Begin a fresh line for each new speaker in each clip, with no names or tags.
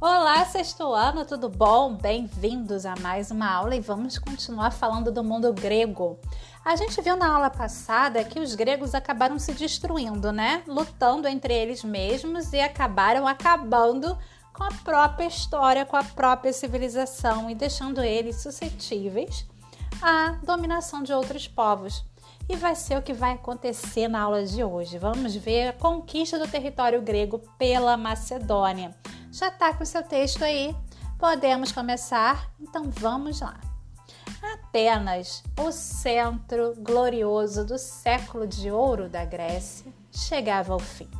Olá, sexto ano, tudo bom? Bem-vindos a mais uma aula e vamos continuar falando do mundo grego. A gente viu na aula passada que os gregos acabaram se destruindo, né? Lutando entre eles mesmos e acabaram acabando com a própria história, com a própria civilização e deixando eles suscetíveis à dominação de outros povos. E vai ser o que vai acontecer na aula de hoje. Vamos ver a conquista do território grego pela Macedônia. Já está com o seu texto aí? Podemos começar? Então vamos lá. Apenas o centro glorioso do século de ouro da Grécia chegava ao fim.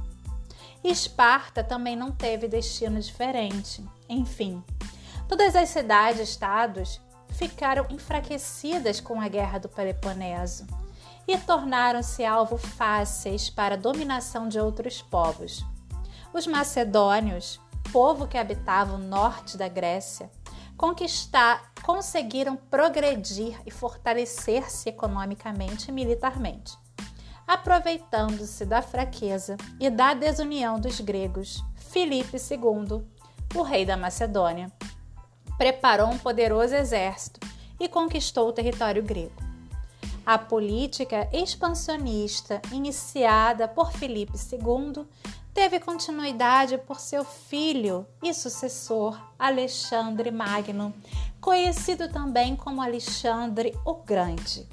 Esparta também não teve destino diferente. Enfim, todas as cidades-estados ficaram enfraquecidas com a guerra do Peloponeso e tornaram-se alvo fáceis para a dominação de outros povos. Os macedônios povo que habitava o norte da Grécia, conquistar, conseguiram progredir e fortalecer-se economicamente e militarmente. Aproveitando-se da fraqueza e da desunião dos gregos, Filipe II, o rei da Macedônia, preparou um poderoso exército e conquistou o território grego. A política expansionista iniciada por Filipe II teve continuidade por seu filho e sucessor Alexandre Magno, conhecido também como Alexandre o Grande,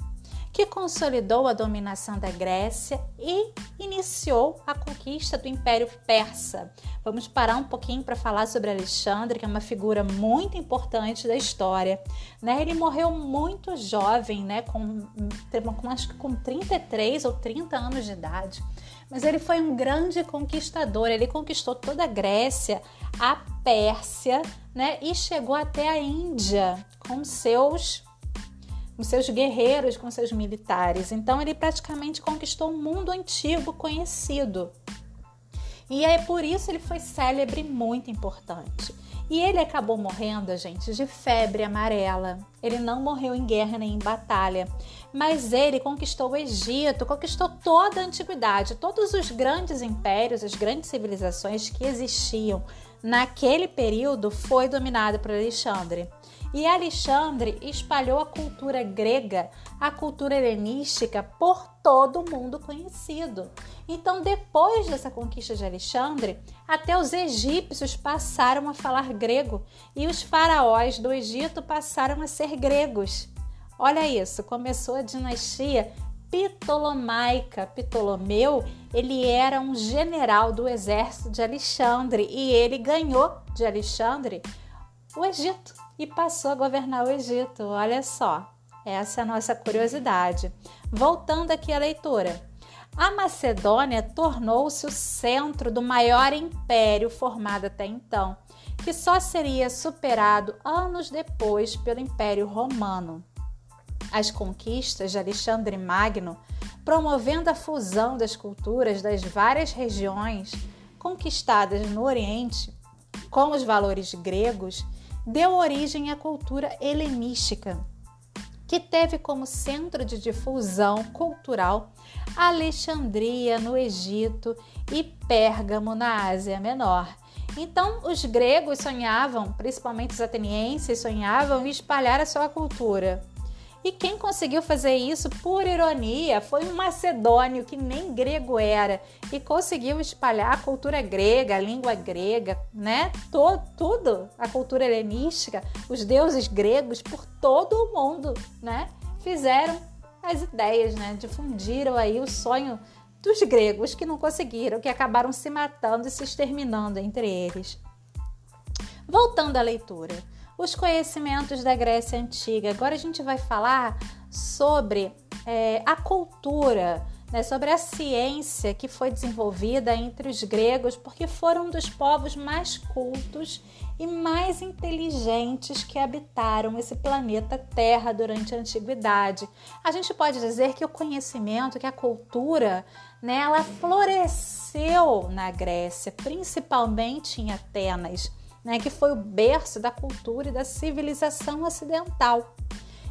que consolidou a dominação da Grécia e iniciou a conquista do Império Persa. Vamos parar um pouquinho para falar sobre Alexandre, que é uma figura muito importante da história. Né? Ele morreu muito jovem, né? com, com, acho que com 33 ou 30 anos de idade mas ele foi um grande conquistador. Ele conquistou toda a Grécia, a Pérsia, né? E chegou até a Índia com seus com seus guerreiros, com seus militares. Então ele praticamente conquistou o mundo antigo conhecido. E é por isso ele foi célebre muito importante. E ele acabou morrendo, gente, de febre amarela. Ele não morreu em guerra nem em batalha, mas ele conquistou o Egito, conquistou toda a antiguidade, todos os grandes impérios, as grandes civilizações que existiam naquele período foi dominado por Alexandre. E Alexandre espalhou a cultura grega, a cultura helenística por todo o mundo conhecido. Então, depois dessa conquista de Alexandre, até os egípcios passaram a falar grego e os faraós do Egito passaram a ser gregos. Olha isso, começou a dinastia Ptolomaica. Ptolomeu, ele era um general do exército de Alexandre e ele ganhou de Alexandre o Egito e passou a governar o Egito. Olha só, essa é a nossa curiosidade. Voltando aqui à leitura. A Macedônia tornou-se o centro do maior império formado até então, que só seria superado anos depois pelo Império Romano. As conquistas de Alexandre Magno, promovendo a fusão das culturas das várias regiões conquistadas no Oriente com os valores gregos, deu origem à cultura helenística, que teve como centro de difusão cultural Alexandria no Egito e Pérgamo na Ásia Menor. Então, os gregos sonhavam, principalmente os atenienses, sonhavam em espalhar a sua cultura e quem conseguiu fazer isso, por ironia, foi um macedônio que nem grego era e conseguiu espalhar a cultura grega, a língua grega, né? Todo, tudo, a cultura helenística, os deuses gregos por todo o mundo, né? Fizeram as ideias, né? Difundiram aí o sonho dos gregos que não conseguiram, que acabaram se matando e se exterminando entre eles. Voltando à leitura os conhecimentos da Grécia Antiga. Agora a gente vai falar sobre é, a cultura, né, sobre a ciência que foi desenvolvida entre os gregos, porque foram um dos povos mais cultos e mais inteligentes que habitaram esse planeta Terra durante a antiguidade. A gente pode dizer que o conhecimento, que a cultura, né, ela floresceu na Grécia, principalmente em Atenas né, que foi o berço da cultura e da civilização ocidental.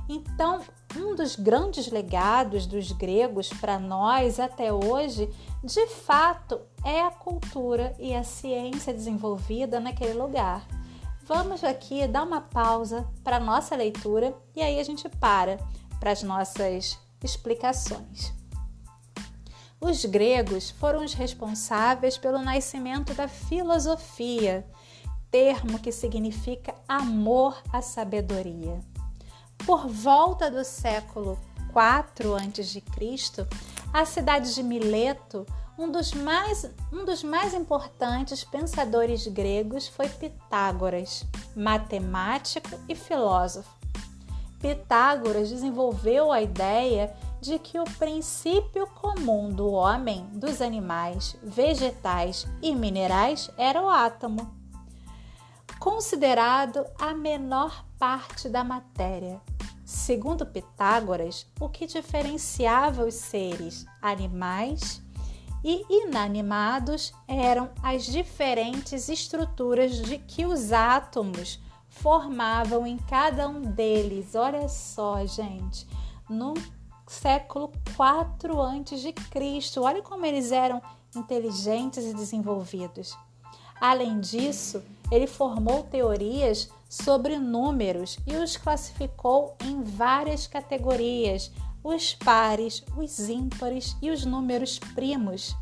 Então, um dos grandes legados dos gregos para nós até hoje, de fato, é a cultura e a ciência desenvolvida naquele lugar. vamos aqui dar uma pausa para nossa leitura e aí a gente para para as nossas explicações. Os gregos foram os responsáveis pelo nascimento da filosofia, termo que significa amor à sabedoria. Por volta do século 4 a.C., a cidade de Mileto, um dos, mais, um dos mais importantes pensadores gregos foi Pitágoras, matemático e filósofo. Pitágoras desenvolveu a ideia de que o princípio comum do homem, dos animais, vegetais e minerais era o átomo, considerado a menor parte da matéria. Segundo Pitágoras, o que diferenciava os seres animais e inanimados eram as diferentes estruturas de que os átomos formavam em cada um deles. Olha só, gente, no século 4 antes de Cristo. Olha como eles eram inteligentes e desenvolvidos. Além disso, ele formou teorias sobre números e os classificou em várias categorias: os pares, os ímpares e os números primos.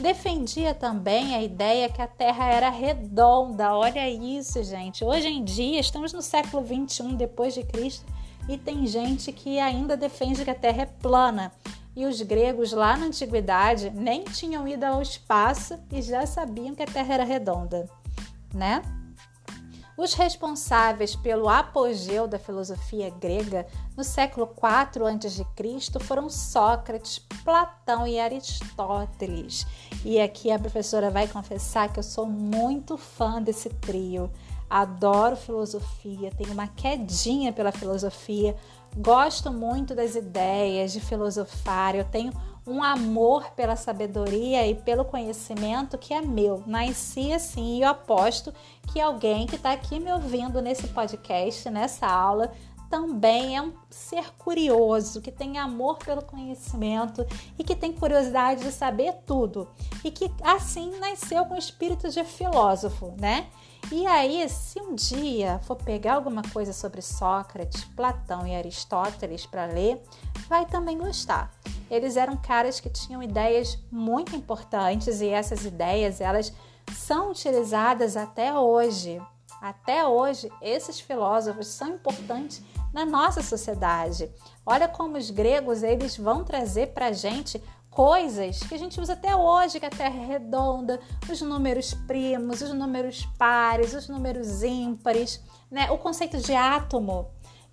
Defendia também a ideia que a Terra era redonda. Olha isso, gente. Hoje em dia, estamos no século 21 depois de Cristo e tem gente que ainda defende que a Terra é plana. E os gregos lá na antiguidade nem tinham ido ao espaço e já sabiam que a Terra era redonda, né? Os responsáveis pelo apogeu da filosofia grega no século IV a.C. foram Sócrates, Platão e Aristóteles. E aqui a professora vai confessar que eu sou muito fã desse trio. Adoro filosofia, tenho uma quedinha pela filosofia, gosto muito das ideias de filosofar, eu tenho um amor pela sabedoria e pelo conhecimento que é meu. Nasci assim e eu aposto que alguém que está aqui me ouvindo nesse podcast, nessa aula, também é um ser curioso, que tem amor pelo conhecimento e que tem curiosidade de saber tudo. E que assim nasceu com o espírito de filósofo, né? E aí, se um dia for pegar alguma coisa sobre Sócrates, Platão e Aristóteles para ler, vai também gostar. Eles eram caras que tinham ideias muito importantes e essas ideias, elas são utilizadas até hoje. Até hoje, esses filósofos são importantes na nossa sociedade. Olha como os gregos eles vão trazer para gente coisas que a gente usa até hoje, que a Terra é redonda, os números primos, os números pares, os números ímpares, né? O conceito de átomo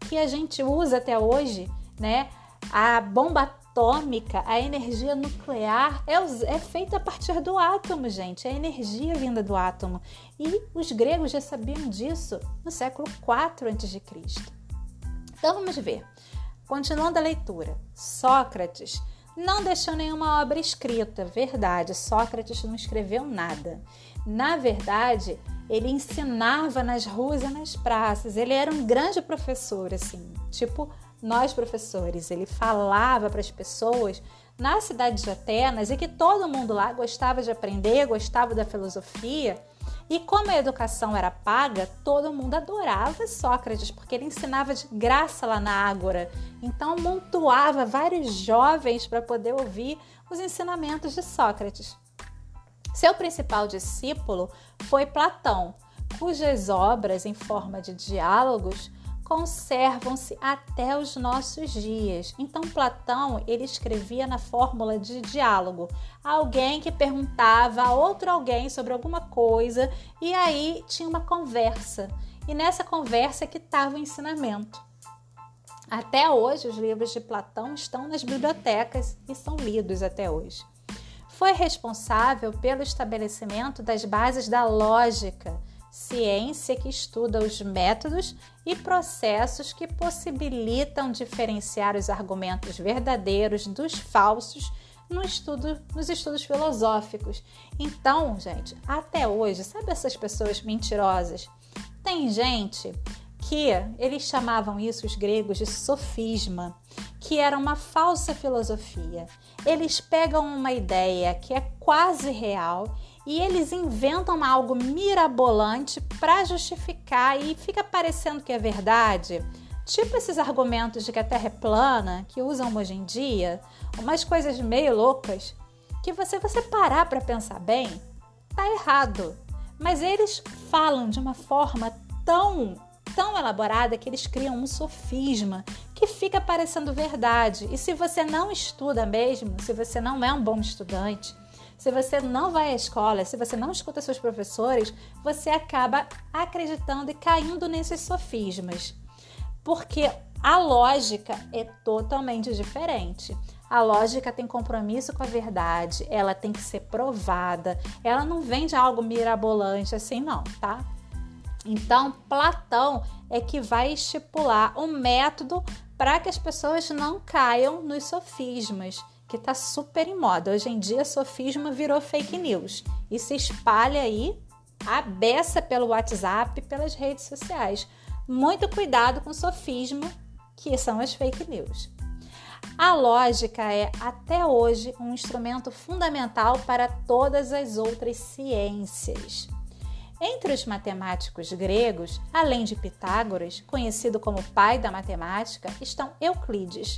que a gente usa até hoje, né? A bomba atômica, a energia nuclear é, é feita a partir do átomo, gente. É a energia vinda do átomo. E os gregos já sabiam disso no século 4 a.C. Então vamos ver. Continuando a leitura, Sócrates não deixou nenhuma obra escrita, verdade. Sócrates não escreveu nada. Na verdade, ele ensinava nas ruas e nas praças. Ele era um grande professor, assim, tipo nós professores. Ele falava para as pessoas na cidade de Atenas e que todo mundo lá gostava de aprender, gostava da filosofia e como a educação era paga, todo mundo adorava Sócrates, porque ele ensinava de graça lá na Ágora. Então, montuava vários jovens para poder ouvir os ensinamentos de Sócrates. Seu principal discípulo foi Platão, cujas obras, em forma de diálogos, conservam-se até os nossos dias. Então Platão, ele escrevia na fórmula de diálogo, alguém que perguntava a outro alguém sobre alguma coisa e aí tinha uma conversa. E nessa conversa que estava o ensinamento. Até hoje os livros de Platão estão nas bibliotecas e são lidos até hoje. Foi responsável pelo estabelecimento das bases da lógica ciência que estuda os métodos e processos que possibilitam diferenciar os argumentos verdadeiros dos falsos no estudo, nos estudos filosóficos. Então, gente, até hoje, sabe essas pessoas mentirosas? Tem gente que eles chamavam isso os gregos de sofisma, que era uma falsa filosofia. Eles pegam uma ideia que é quase real e eles inventam algo mirabolante para justificar e fica parecendo que é verdade. Tipo esses argumentos de que a Terra é plana que usam hoje em dia, umas coisas meio loucas que você você parar para pensar bem, tá errado. Mas eles falam de uma forma tão tão elaborada que eles criam um sofisma que fica parecendo verdade. E se você não estuda mesmo, se você não é um bom estudante, se você não vai à escola, se você não escuta seus professores, você acaba acreditando e caindo nesses sofismas. Porque a lógica é totalmente diferente. A lógica tem compromisso com a verdade, ela tem que ser provada, ela não vem de algo mirabolante assim, não, tá? Então, Platão é que vai estipular um método para que as pessoas não caiam nos sofismas, que está super em moda. Hoje em dia, sofisma virou fake news e se espalha aí a beça pelo WhatsApp, pelas redes sociais. Muito cuidado com sofisma, que são as fake news. A lógica é, até hoje, um instrumento fundamental para todas as outras ciências. Entre os matemáticos gregos, além de Pitágoras, conhecido como pai da matemática, estão Euclides,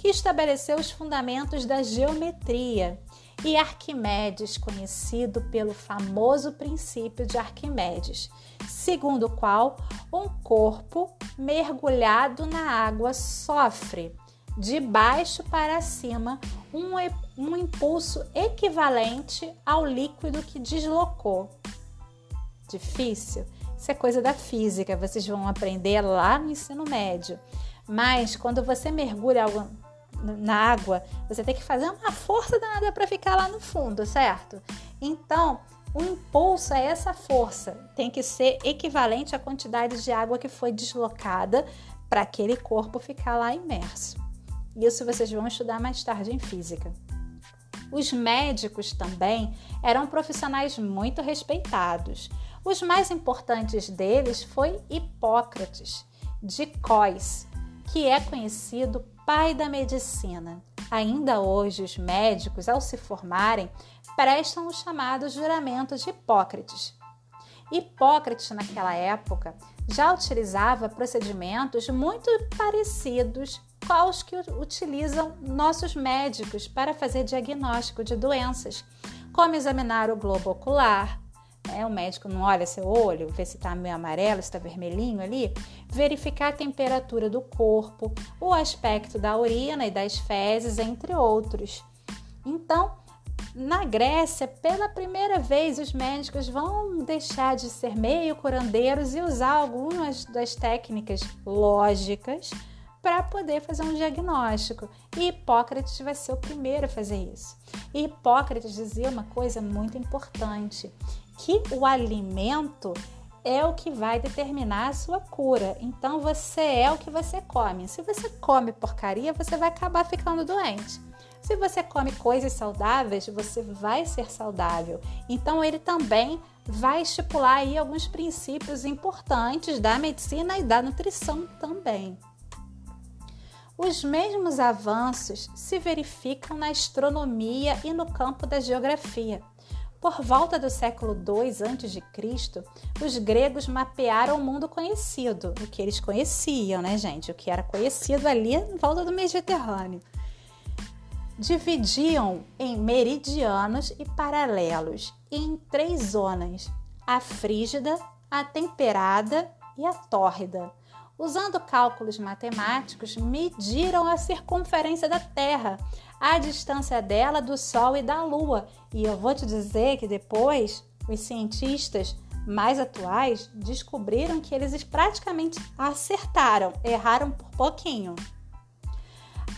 que estabeleceu os fundamentos da geometria, e Arquimedes, conhecido pelo famoso princípio de Arquimedes, segundo o qual um corpo mergulhado na água sofre de baixo para cima um, um impulso equivalente ao líquido que deslocou. Difícil? Isso é coisa da física, vocês vão aprender lá no ensino médio. Mas quando você mergulha na água, você tem que fazer uma força danada para ficar lá no fundo, certo? Então, o impulso é essa força, tem que ser equivalente à quantidade de água que foi deslocada para aquele corpo ficar lá imerso. Isso vocês vão estudar mais tarde em física. Os médicos também eram profissionais muito respeitados. Os mais importantes deles foi Hipócrates, de Cós, que é conhecido pai da medicina. Ainda hoje, os médicos, ao se formarem, prestam o chamado juramento de Hipócrates. Hipócrates, naquela época, já utilizava procedimentos muito parecidos aos que utilizam nossos médicos para fazer diagnóstico de doenças, como examinar o globo ocular. Né? O médico não olha seu olho, vê se está meio amarelo, se está vermelhinho ali. Verificar a temperatura do corpo, o aspecto da urina e das fezes, entre outros. Então, na Grécia, pela primeira vez, os médicos vão deixar de ser meio curandeiros e usar algumas das técnicas lógicas para poder fazer um diagnóstico. E Hipócrates vai ser o primeiro a fazer isso. E Hipócrates dizia uma coisa muito importante, que o alimento é o que vai determinar a sua cura. Então você é o que você come. Se você come porcaria, você vai acabar ficando doente. Se você come coisas saudáveis, você vai ser saudável. Então ele também vai estipular aí alguns princípios importantes da medicina e da nutrição também. Os mesmos avanços se verificam na astronomia e no campo da geografia. Por volta do século II a.C., os gregos mapearam o mundo conhecido, o que eles conheciam, né, gente? O que era conhecido ali em volta do Mediterrâneo. Dividiam em meridianos e paralelos em três zonas: a frígida, a temperada e a tórrida usando cálculos matemáticos, mediram a circunferência da Terra, a distância dela do Sol e da Lua. E eu vou te dizer que depois os cientistas mais atuais descobriram que eles praticamente acertaram, erraram por pouquinho.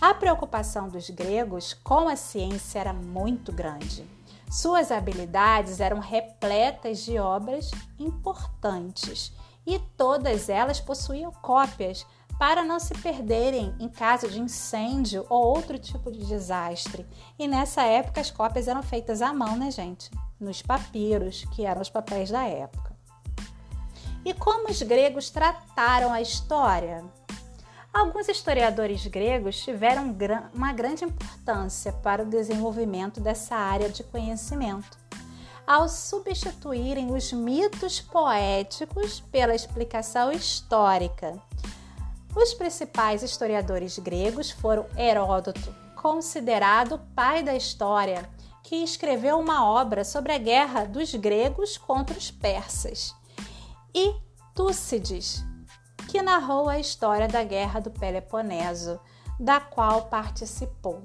A preocupação dos gregos com a ciência era muito grande. Suas habilidades eram repletas de obras importantes e todas elas possuíam cópias para não se perderem em caso de incêndio ou outro tipo de desastre. E nessa época as cópias eram feitas à mão, né, gente? Nos papiros, que eram os papéis da época. E como os gregos trataram a história? Alguns historiadores gregos tiveram uma grande importância para o desenvolvimento dessa área de conhecimento. Ao substituírem os mitos poéticos pela explicação histórica. Os principais historiadores gregos foram Heródoto, considerado pai da história, que escreveu uma obra sobre a guerra dos gregos contra os persas, e Túcides, que narrou a história da guerra do Peloponeso, da qual participou.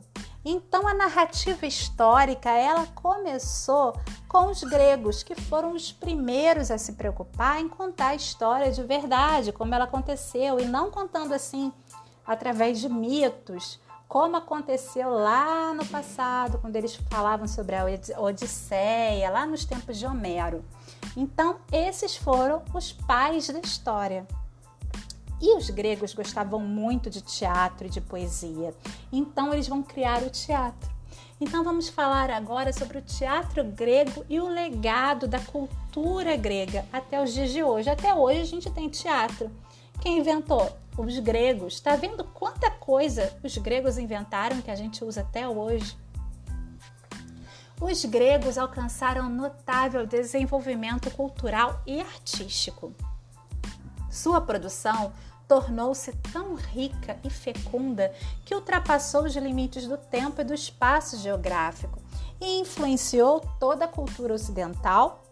Então a narrativa histórica, ela começou com os gregos, que foram os primeiros a se preocupar em contar a história de verdade, como ela aconteceu, e não contando assim através de mitos, como aconteceu lá no passado, quando eles falavam sobre a Odisseia, lá nos tempos de Homero. Então, esses foram os pais da história. E os gregos gostavam muito de teatro e de poesia, então eles vão criar o teatro. Então vamos falar agora sobre o teatro grego e o legado da cultura grega até os dias de hoje. Até hoje a gente tem teatro. Quem inventou? Os gregos. Está vendo quanta coisa os gregos inventaram que a gente usa até hoje? Os gregos alcançaram notável desenvolvimento cultural e artístico. Sua produção tornou-se tão rica e fecunda que ultrapassou os limites do tempo e do espaço geográfico e influenciou toda a cultura ocidental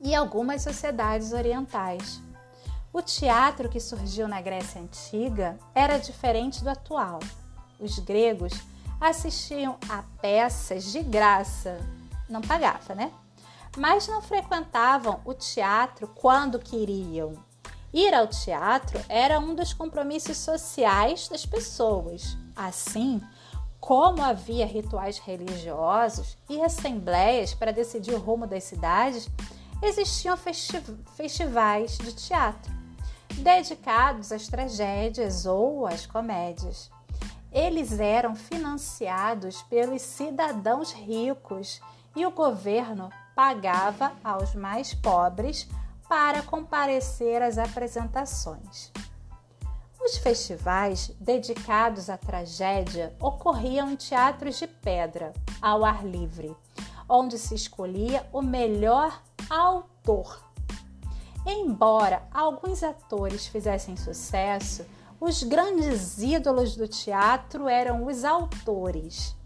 e algumas sociedades orientais. O teatro que surgiu na Grécia Antiga era diferente do atual. Os gregos assistiam a peças de graça, não pagava, né? Mas não frequentavam o teatro quando queriam Ir ao teatro era um dos compromissos sociais das pessoas. Assim, como havia rituais religiosos e assembleias para decidir o rumo das cidades, existiam festi festivais de teatro dedicados às tragédias ou às comédias. Eles eram financiados pelos cidadãos ricos e o governo pagava aos mais pobres para comparecer às apresentações. Os festivais dedicados à tragédia ocorriam em teatros de pedra, ao ar livre, onde se escolhia o melhor autor. Embora alguns atores fizessem sucesso, os grandes ídolos do teatro eram os autores.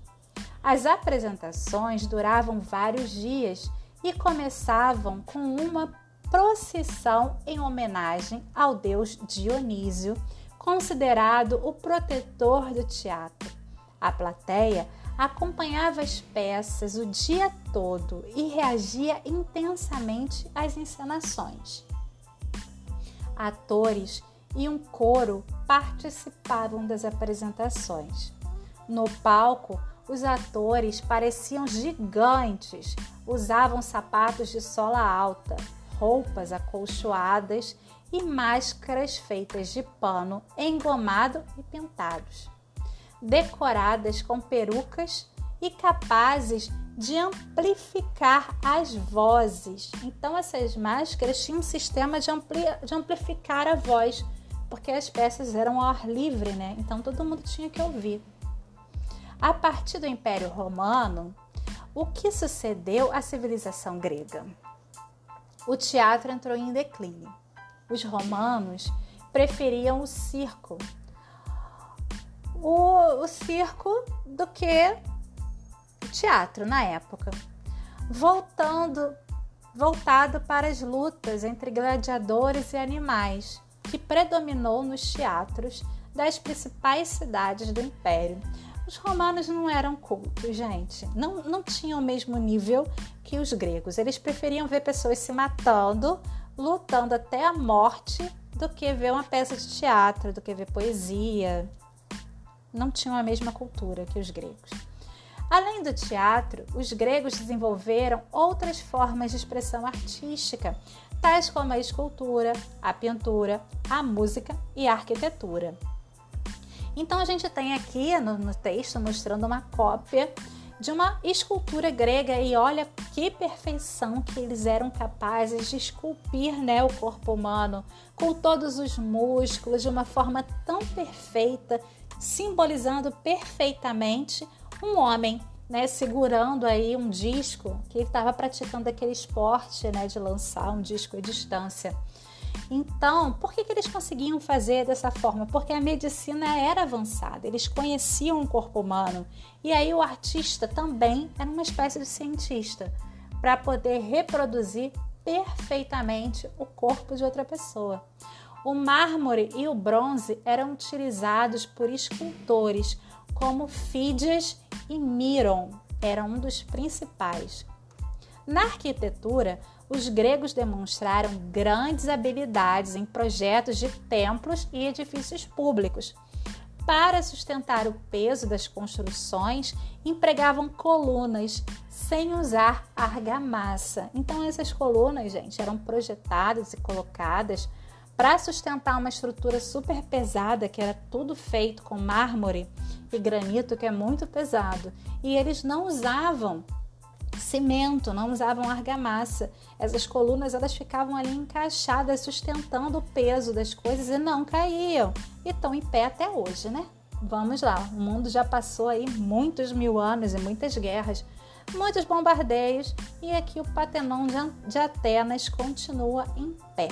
As apresentações duravam vários dias e começavam com uma procissão em homenagem ao deus Dionísio, considerado o protetor do teatro. A plateia acompanhava as peças o dia todo e reagia intensamente às encenações. Atores e um coro participavam das apresentações. No palco, os atores pareciam gigantes, usavam sapatos de sola alta, roupas acolchoadas e máscaras feitas de pano engomado e pintados, decoradas com perucas e capazes de amplificar as vozes. Então, essas máscaras tinham um sistema de, ampli de amplificar a voz, porque as peças eram ao ar livre, né? Então, todo mundo tinha que ouvir. A partir do Império Romano, o que sucedeu à civilização grega? O teatro entrou em declínio. Os romanos preferiam o circo, o, o circo do que o teatro na época, voltando voltado para as lutas entre gladiadores e animais, que predominou nos teatros das principais cidades do império. Os romanos não eram cultos, gente. Não, não tinham o mesmo nível que os gregos. Eles preferiam ver pessoas se matando, lutando até a morte, do que ver uma peça de teatro, do que ver poesia. Não tinham a mesma cultura que os gregos. Além do teatro, os gregos desenvolveram outras formas de expressão artística, tais como a escultura, a pintura, a música e a arquitetura. Então a gente tem aqui no, no texto mostrando uma cópia de uma escultura grega e olha que perfeição que eles eram capazes de esculpir né, o corpo humano com todos os músculos de uma forma tão perfeita, simbolizando perfeitamente um homem né, segurando aí um disco que ele estava praticando aquele esporte, né, de lançar um disco à distância. Então, por que, que eles conseguiam fazer dessa forma? Porque a medicina era avançada, eles conheciam o corpo humano. E aí o artista também era uma espécie de cientista para poder reproduzir perfeitamente o corpo de outra pessoa. O mármore e o bronze eram utilizados por escultores como Fídias e Miron, era um dos principais. Na arquitetura, os gregos demonstraram grandes habilidades em projetos de templos e edifícios públicos. Para sustentar o peso das construções, empregavam colunas sem usar argamassa. Então, essas colunas, gente, eram projetadas e colocadas para sustentar uma estrutura super pesada, que era tudo feito com mármore e granito, que é muito pesado. E eles não usavam cimento, não usavam argamassa. Essas colunas elas ficavam ali encaixadas, sustentando o peso das coisas e não caíam. E estão em pé até hoje, né? Vamos lá, o mundo já passou aí muitos mil anos e muitas guerras, muitos bombardeios e aqui o Patenon de Atenas continua em pé.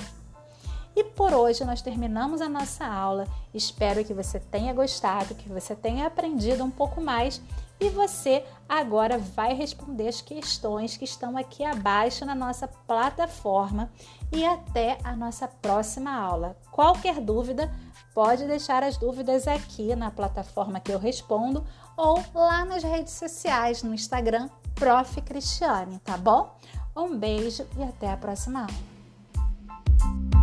E por hoje nós terminamos a nossa aula. Espero que você tenha gostado, que você tenha aprendido um pouco mais e você agora vai responder as questões que estão aqui abaixo na nossa plataforma e até a nossa próxima aula. Qualquer dúvida, pode deixar as dúvidas aqui na plataforma que eu respondo ou lá nas redes sociais, no Instagram, Prof. Cristiane, tá bom? Um beijo e até a próxima aula.